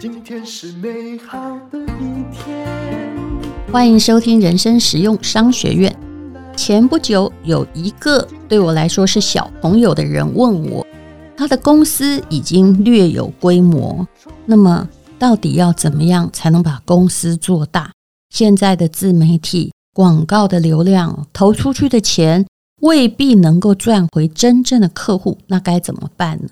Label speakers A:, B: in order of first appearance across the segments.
A: 今天是美好的一天。
B: 欢迎收听人生实用商学院。前不久，有一个对我来说是小朋友的人问我，他的公司已经略有规模，那么到底要怎么样才能把公司做大？现在的自媒体广告的流量投出去的钱未必能够赚回真正的客户，那该怎么办呢？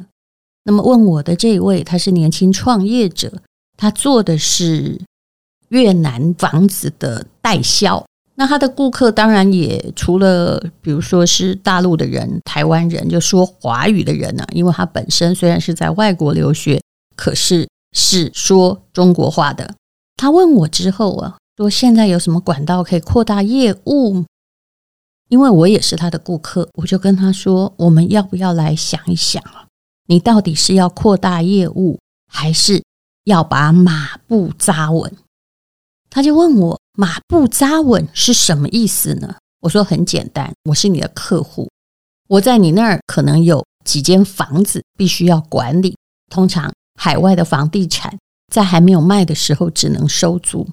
B: 那么问我的这一位，他是年轻创业者，他做的是越南房子的代销。那他的顾客当然也除了比如说是大陆的人、台湾人，就说华语的人呢、因为他本身虽然是在外国留学，可是是说中国话的。他问我之后啊，说现在有什么管道可以扩大业务？因为我也是他的顾客，我就跟他说，我们要不要来想一想啊？你到底是要扩大业务，还是要把马步扎稳？他就问我：“马步扎稳是什么意思呢？”我说：“很简单，我是你的客户，我在你那儿可能有几间房子必须要管理。通常海外的房地产在还没有卖的时候只能收租，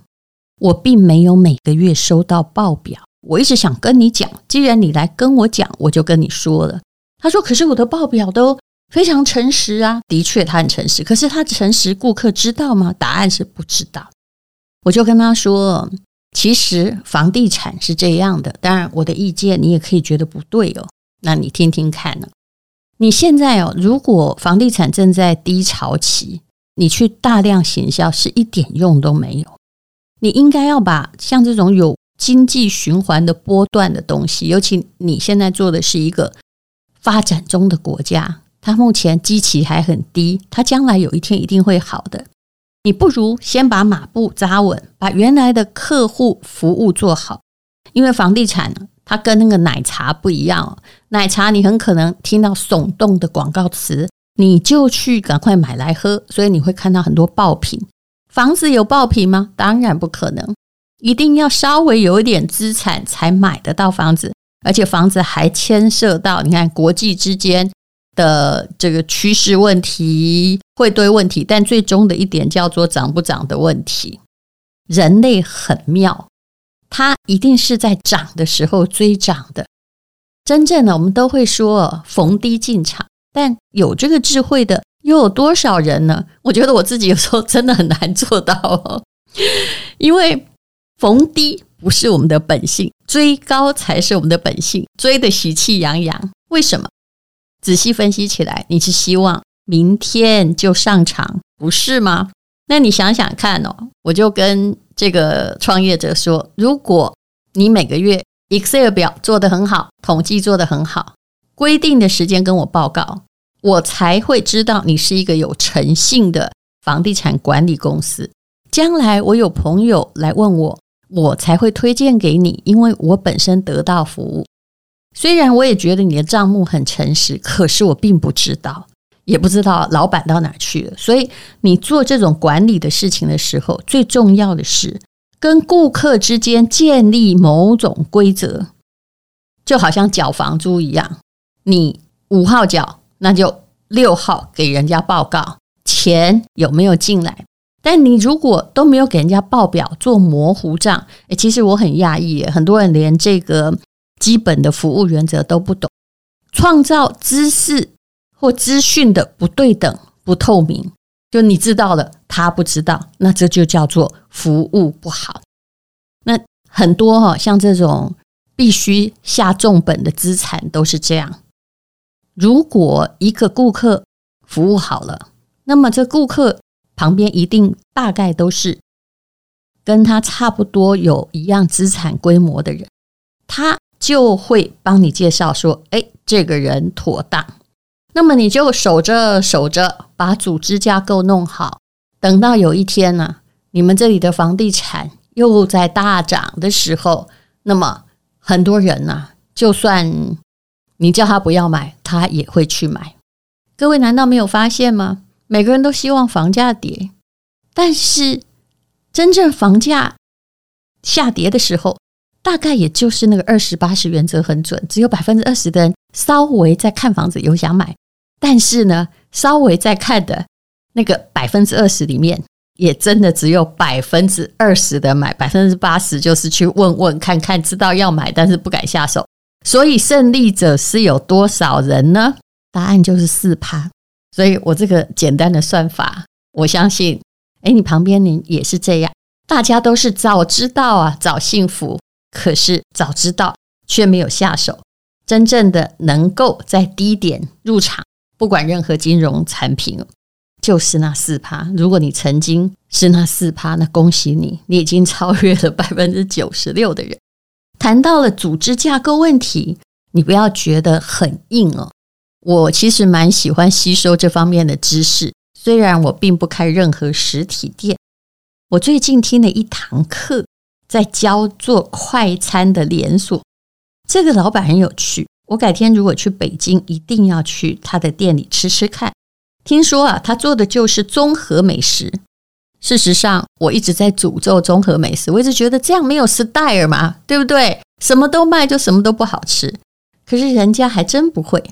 B: 我并没有每个月收到报表。我一直想跟你讲，既然你来跟我讲，我就跟你说了。”他说：“可是我的报表都……”非常诚实啊，的确他很诚实。可是他诚实，顾客知道吗？答案是不知道。我就跟他说，其实房地产是这样的。当然，我的意见你也可以觉得不对哦。那你听听看呢？你现在哦，如果房地产正在低潮期，你去大量行销是一点用都没有。你应该要把像这种有经济循环的波段的东西，尤其你现在做的是一个发展中的国家。它目前基期还很低，它将来有一天一定会好的。你不如先把马步扎稳，把原来的客户服务做好。因为房地产，它跟那个奶茶不一样哦。奶茶你很可能听到耸动的广告词，你就去赶快买来喝，所以你会看到很多爆品。房子有爆品吗？当然不可能，一定要稍微有一点资产才买得到房子，而且房子还牵涉到你看国际之间。的这个趋势问题、汇兑问题，但最终的一点叫做涨不涨的问题。人类很妙，它一定是在涨的时候追涨的。真正的我们都会说逢低进场，但有这个智慧的又有多少人呢？我觉得我自己有时候真的很难做到哦，因为逢低不是我们的本性，追高才是我们的本性，追得喜气洋洋。为什么？仔细分析起来，你是希望明天就上场，不是吗？那你想想看哦，我就跟这个创业者说，如果你每个月 Excel 表做得很好，统计做得很好，规定的时间跟我报告，我才会知道你是一个有诚信的房地产管理公司。将来我有朋友来问我，我才会推荐给你，因为我本身得到服务。虽然我也觉得你的账目很诚实，可是我并不知道，也不知道老板到哪去了。所以你做这种管理的事情的时候，最重要的是跟顾客之间建立某种规则，就好像缴房租一样，你五号缴，那就六号给人家报告钱有没有进来。但你如果都没有给人家报表，做模糊账，诶，其实我很讶异，很多人连这个。基本的服务原则都不懂，创造知识或资讯的不对等、不透明，就你知道了，他不知道，那这就叫做服务不好。那很多哈，像这种必须下重本的资产都是这样。如果一个顾客服务好了，那么这顾客旁边一定大概都是跟他差不多有一样资产规模的人，他。就会帮你介绍说，哎，这个人妥当。那么你就守着守着，把组织架构弄好。等到有一天呢，你们这里的房地产又在大涨的时候，那么很多人呢，就算你叫他不要买，他也会去买。各位难道没有发现吗？每个人都希望房价跌，但是真正房价下跌的时候。大概也就是那个二十八十原则很准，只有百分之二十的人稍微在看房子有想买，但是呢，稍微在看的那个百分之二十里面，也真的只有百分之二十的买，百分之八十就是去问问看看，知道要买，但是不敢下手。所以胜利者是有多少人呢？答案就是四趴。所以我这个简单的算法，我相信，哎，你旁边你也是这样，大家都是早知道啊，早幸福，可是早知道却没有下手。真正的能够在低点入场，不管任何金融产品，就是那四趴。如果你曾经是那四趴，那恭喜你，你已经超越了 百分之九十六的人。谈到了组织架构问题，你不要觉得很硬哦。我其实蛮喜欢吸收这方面的知识，虽然我并不开任何实体店。我最近听了一堂课，在教做快餐的连锁。这个老板很有趣，我改天如果去北京，一定要去他的店里吃吃看。听说啊，他做的就是综合美食。事实上，我一直在诅咒综合美食，我一直觉得这样没有 style 嘛，对不对？什么都卖，就什么都不好吃。可是人家还真不会，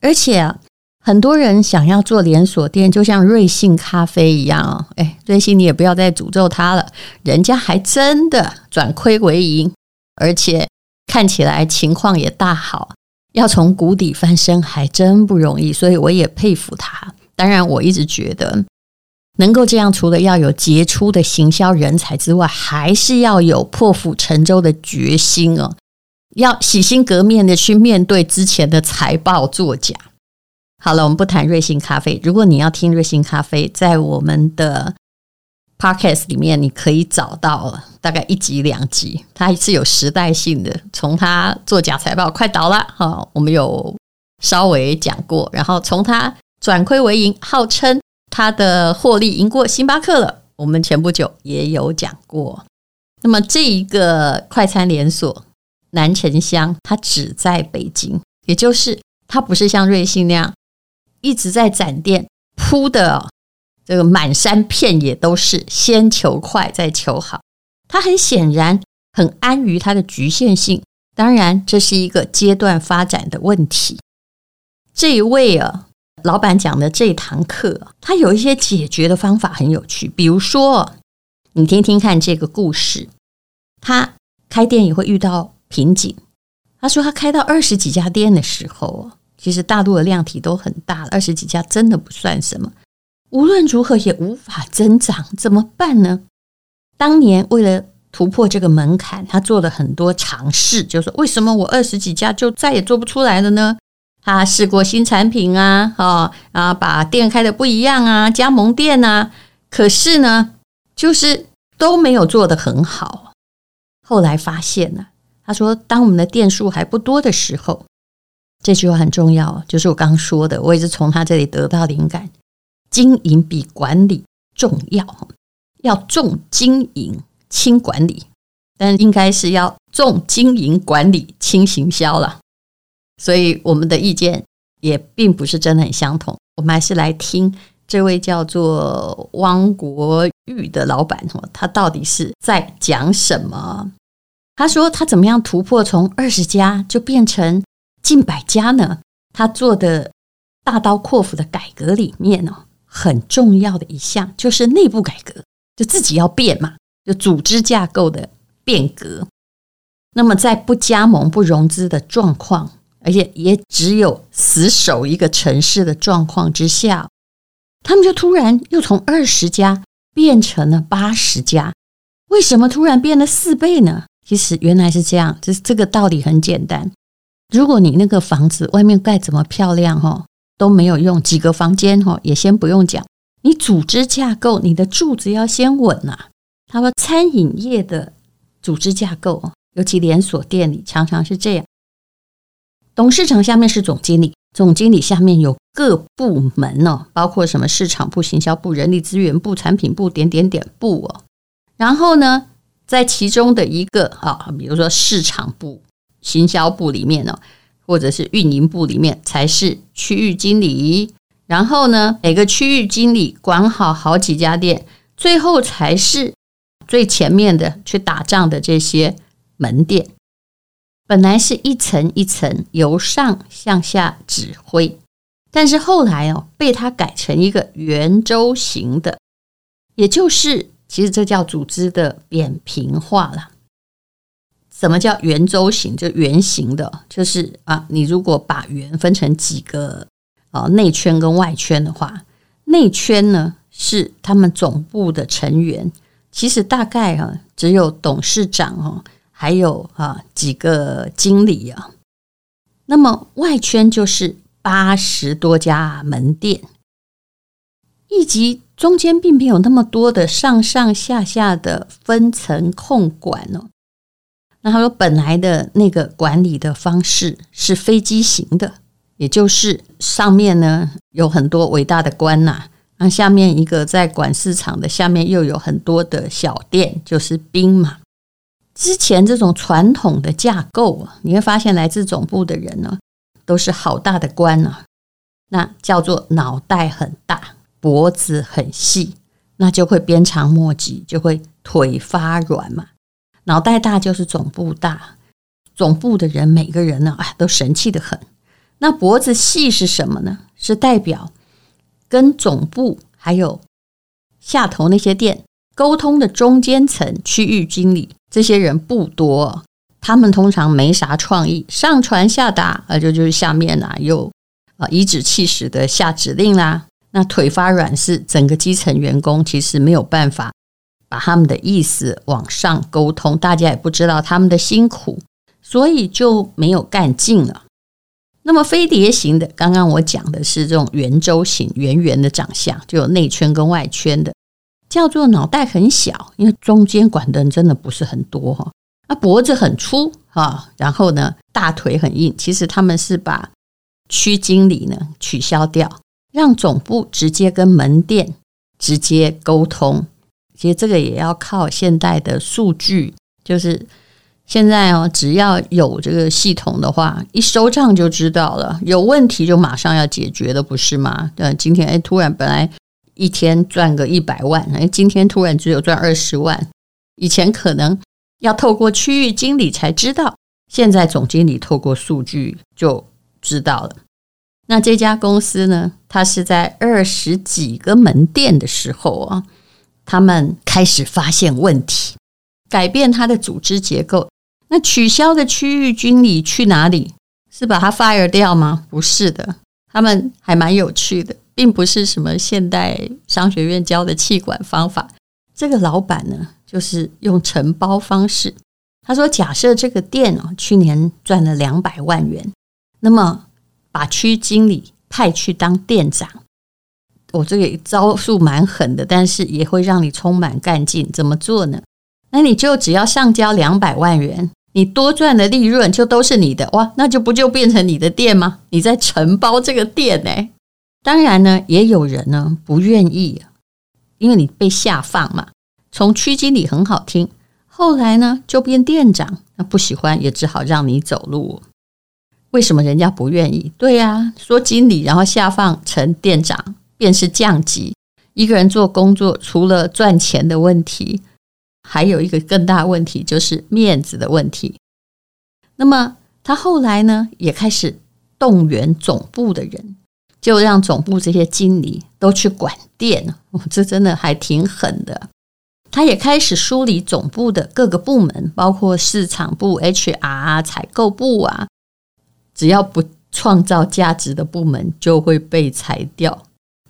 B: 而且啊，很多人想要做连锁店，就像瑞幸咖啡一样哦。哎，瑞幸你也不要再诅咒他了，人家还真的转亏为盈，而且看起来情况也大好，要从谷底翻身还真不容易，所以我也佩服他。当然，我一直觉得。能够这样，除了要有杰出的行销人才之外，还是要有破釜沉舟的决心哦。要洗心革面的去面对之前的财报作假。好了，我们不谈瑞幸咖啡。如果你要听瑞幸咖啡，在我们的 podcast 里面，你可以找到大概一集两集，它是有时代性的。从它做假财报快倒了哈，我们有稍微讲过，然后从它转亏为盈，号称。它的获利赢过星巴克了，我们前不久也有讲过。那么这一个快餐连锁南城乡，它只在北京，也就是它不是像瑞幸那样一直在展店铺的这个满山遍野都是，先求快再求好。它很显然很安于它的局限性，当然这是一个阶段发展的问题。这一位啊。老板讲的这堂课，他有一些解决的方法很有趣。比如说，你听听看这个故事。他开店也会遇到瓶颈。他说他开到二十几家店的时候，其实大陆的量体都很大了，二十几家真的不算什么。无论如何也无法增长，怎么办呢？当年为了突破这个门槛，他做了很多尝试，就是说为什么我二十几家就再也做不出来了呢？他试过新产品啊，哦啊，把店开的不一样啊，加盟店啊，可是呢，就是都没有做得很好。后来发现呢，他说，当我们的店数还不多的时候，这句话很重要，就是我刚刚说的，我也是从他这里得到灵感。经营比管理重要，要重经营轻管理，但应该是要重经营管理轻行销了。所以我们的意见也并不是真的很相同。我们还是来听这位叫做汪国玉的老板，他到底是在讲什么？他说他怎么样突破从二十家就变成近百家呢？他做的大刀阔斧的改革里面哦，很重要的一项就是内部改革，就自己要变嘛，就组织架构的变革。那么在不加盟、不融资的状况。而且也只有死守一个城市的状况之下，他们就突然又从二十家变成了八十家。为什么突然变了四倍呢？其实原来是这样，就是这个道理很简单。如果你那个房子外面盖怎么漂亮哈，都没有用，几个房间哈也先不用讲，你组织架构，你的柱子要先稳呐。他说，餐饮业的组织架构，尤其连锁店里，常常是这样。董事长下面是总经理，总经理下面有各部门哦，包括什么市场部、行销部、人力资源部、产品部、点点点部哦。然后呢，在其中的一个啊，比如说市场部、行销部里面呢，或者是运营部里面，才是区域经理。然后呢，每个区域经理管好好几家店，最后才是最前面的去打仗的这些门店。本来是一层一层由上向下指挥，但是后来哦，被他改成一个圆周形的，也就是其实这叫组织的扁平化了。什么叫圆周形？就圆形的，就是啊，你如果把圆分成几个啊内圈跟外圈的话，内圈呢是他们总部的成员，其实大概啊只有董事长哦，还有啊几个经理啊。那么外圈就是八十多家门店，以及中间并没有那么多的上上下下的分层控管哦。那他说，本来的那个管理的方式是飞机型的，也就是上面呢有很多伟大的官呐，那下面一个在管市场的，下面又有很多的小店，就是兵嘛。之前这种传统的架构啊，你会发现来自总部的人呢，都是好大的官啊，那叫做脑袋很大，脖子很细，那就会鞭长莫及，就会腿发软嘛。脑袋大就是总部大，总部的人每个人呢，啊，都神气得很。那脖子细是什么呢？是代表跟总部还有下头那些店沟通的中间层区域经理，这些人不多，他们通常没啥创意，上传下达，呃，就就是下面啊，又啊颐指气使的下指令啦。那腿发软是整个基层员工其实没有办法。把他们的意思往上沟通，大家也不知道他们的辛苦，所以就没有干劲了。那么飞碟型的，刚刚我讲的是这种圆周型、圆圆的长相，就有内圈跟外圈的，叫做脑袋很小，因为中间管的人真的不是很多哈。啊，脖子很粗哈，然后呢，大腿很硬。其实他们是把区经理呢取消掉，让总部直接跟门店直接沟通。其实这个也要靠现代的数据，就是现在哦，只要有这个系统的话，一收账就知道了，有问题就马上要解决的，不是吗？对，今天哎，突然本来一天赚个一百万，哎，今天突然只有赚二十万，以前可能要透过区域经理才知道，现在总经理透过数据就知道了。那这家公司呢，它是在二十几个门店的时候啊。他们开始发现问题，改变它的组织结构。那取消的区域经理去哪里？是把他 fire 掉吗？不是的，他们还蛮有趣的，并不是什么现代商学院教的企管方法。这个老板呢，就是用承包方式。他说：“假设这个店哦，去年赚了两百万元，那么把区经理派去当店长。”我这个招数蛮狠的，但是也会让你充满干劲。怎么做呢？那你就只要上交两百万元，你多赚的利润就都是你的哇，那就不就变成你的店吗？你在承包这个店呢？当然呢，也有人呢不愿意，因为你被下放嘛。从区经理很好听，后来呢就变店长，那不喜欢也只好让你走路。为什么人家不愿意？对呀，说经理然后下放成店长。便是降级，一个人做工作，除了赚钱的问题，还有一个更大问题，就是面子的问题。那么他后来呢，也开始动员总部的人，就让总部这些经理都去管店。哦，这真的还挺狠的。他也开始梳理总部的各个部门，包括市场部、HR、采购部啊，只要不创造价值的部门就会被裁掉。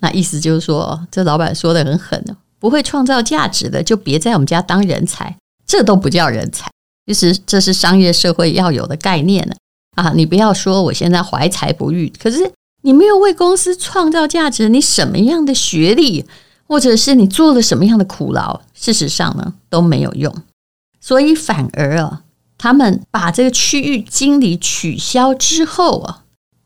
B: 那意思就是说，这老板说的很狠哦，不会创造价值的就别在我们家当人才，这都不叫人才。其实这是商业社会要有的概念呢。啊，你不要说我现在怀才不遇，可是你没有为公司创造价值，你什么样的学历，或者是你做了什么样的苦劳，事实上呢都没有用。所以反而啊，他们把这个区域经理取消之后啊。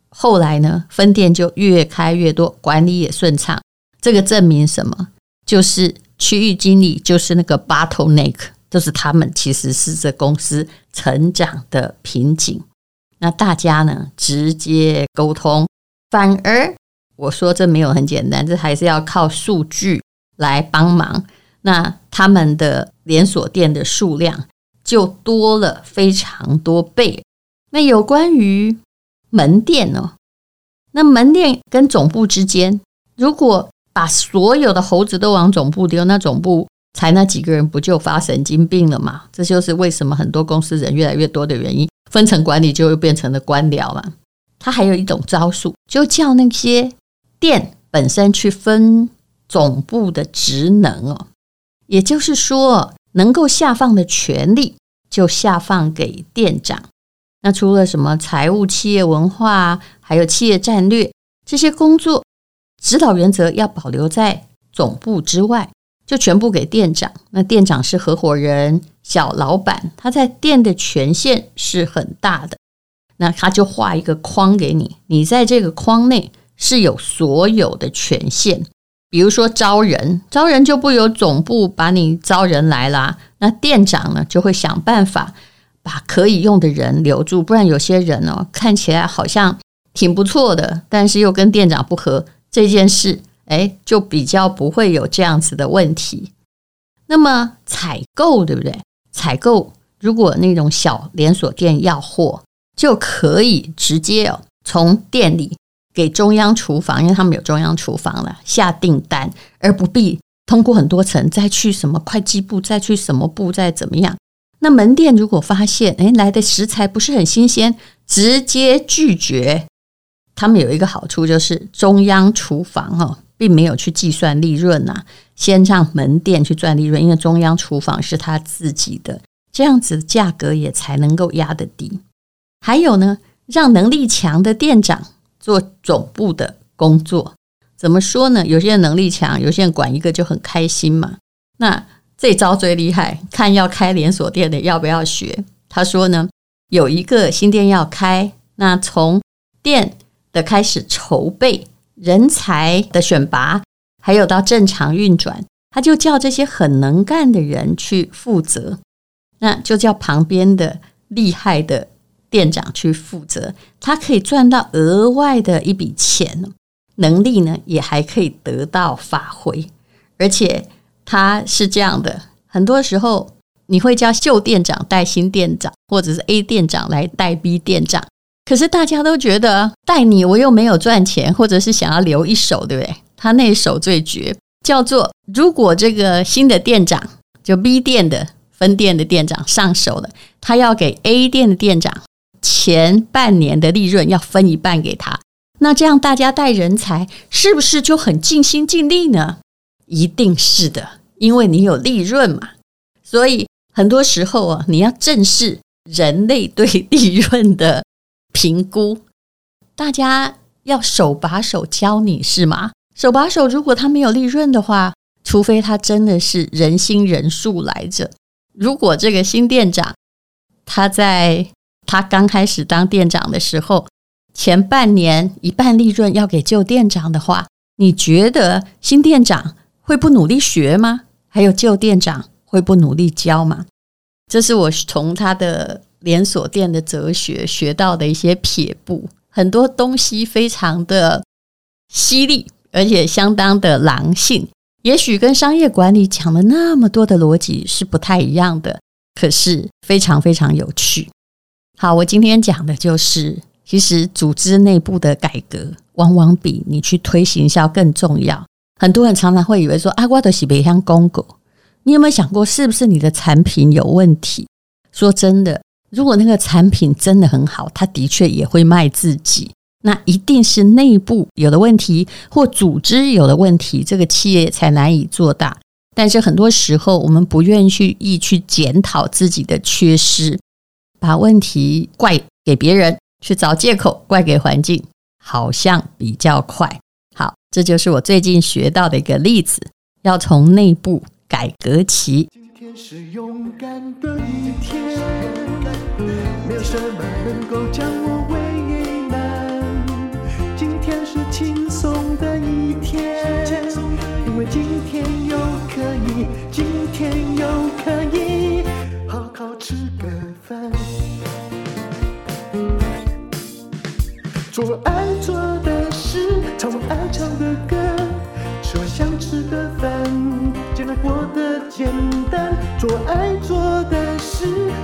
B: 后来呢，分店就越开越多，管理也顺畅。这个证明什么？就是区域经理就是那个 bottleneck，就是他们其实是这公司成长的瓶颈。那大家呢，直接沟通，反而我说这没有很简单，这还是要靠数据来帮忙。那他们的连锁店的数量就多了非常多倍。那有关于门店哦，那门店跟总部之间，如果把所有的猴子都往总部丢，那总部才那几个人不就发神经病了吗？这就是为什么很多公司人越来越多的原因。分层管理就又变成了官僚嘛。他还有一种招数，就叫那些店本身去分总部的职能哦，也就是说，能够下放的权力就下放给店长。那除了什么财务、企业文化，还有企业战略这些工作，指导原则要保留在总部之外，就全部给店长。那店长是合伙人、小老板，他在店的权限是很大的。那他就画一个框给你，你在这个框内是有所有的权限。比如说招人，招人就不由总部把你招人来啦，那店长呢就会想办法。把可以用的人留住，不然有些人哦，看起来好像挺不错的，但是又跟店长不合，这件事，哎，就比较不会有这样子的问题。那么采购对不对？采购如果那种小连锁店要货，就可以直接哦从店里给中央厨房，因为他们有中央厨房了，下订单，而不必通过很多层再去什么会计部，再去什么部，再怎么样。那门店如果发现，诶，来的食材不是很新鲜，直接拒绝。他们有一个好处，就是中央厨房哈，并没有去计算利润呐，先让门店去赚利润，因为中央厨房是他自己的，这样子价格也才能够压得低。还有呢，让能力强的店长做总部的工作，怎么说呢？有些人能力强，有些人管一个就很开心嘛。那。这招最厉害，看要开连锁店的要不要学？他说呢，有一个新店要开，那从店的开始筹备、人才的选拔，还有到正常运转，他就叫这些很能干的人去负责，那就叫旁边的厉害的店长去负责，他可以赚到额外的一笔钱，能力呢也还可以得到发挥，而且。他是这样的，很多时候你会叫旧店长带新店长，或者是 A 店长来带 B 店长。可是大家都觉得带你我又没有赚钱，或者是想要留一手，对不对？他那一手最绝，叫做如果这个新的店长就 B 店的分店的店长上手了，他要给 A 店的店长前半年的利润要分一半给他。那这样大家带人才是不是就很尽心尽力呢？一定是的，因为你有利润嘛，所以很多时候啊，你要正视人类对利润的评估。大家要手把手教你是吗？手把手，如果他没有利润的话，除非他真的是仁心仁术来着。如果这个新店长他在他刚开始当店长的时候，前半年一半利润要给旧店长的话，你觉得新店长会不努力学吗？还有旧店长会不努力教吗？这是我从他的连锁店的哲学学到的一些撇步，很多东西非常的犀利，而且相当的狼性。也许跟商业管理讲了那么多的逻辑是不太一样的，可是非常非常有趣。好，我今天讲的就是，其实组织内部的改革往往比你去推行销更重要。很多人常常会以为说啊，我的是北乡公狗。你有没有想过，是不是你的产品有问题？说真的，如果那个产品真的很好，它的确也会卖自己。那一定是内部有的问题，或组织有的问题，这个企业才难以做大。但是很多时候，我们不愿意去意去检讨自己的缺失，把问题怪给别人，去找借口怪给环境，好像比较快。好，这就是我最近学到的一个例子，要从内部改革起。
A: 今天是勇敢的一天，没有什么能够将我为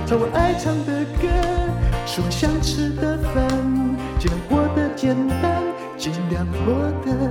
A: 唱我爱唱的歌，吃我想吃的饭，尽量过得简单，尽量过得。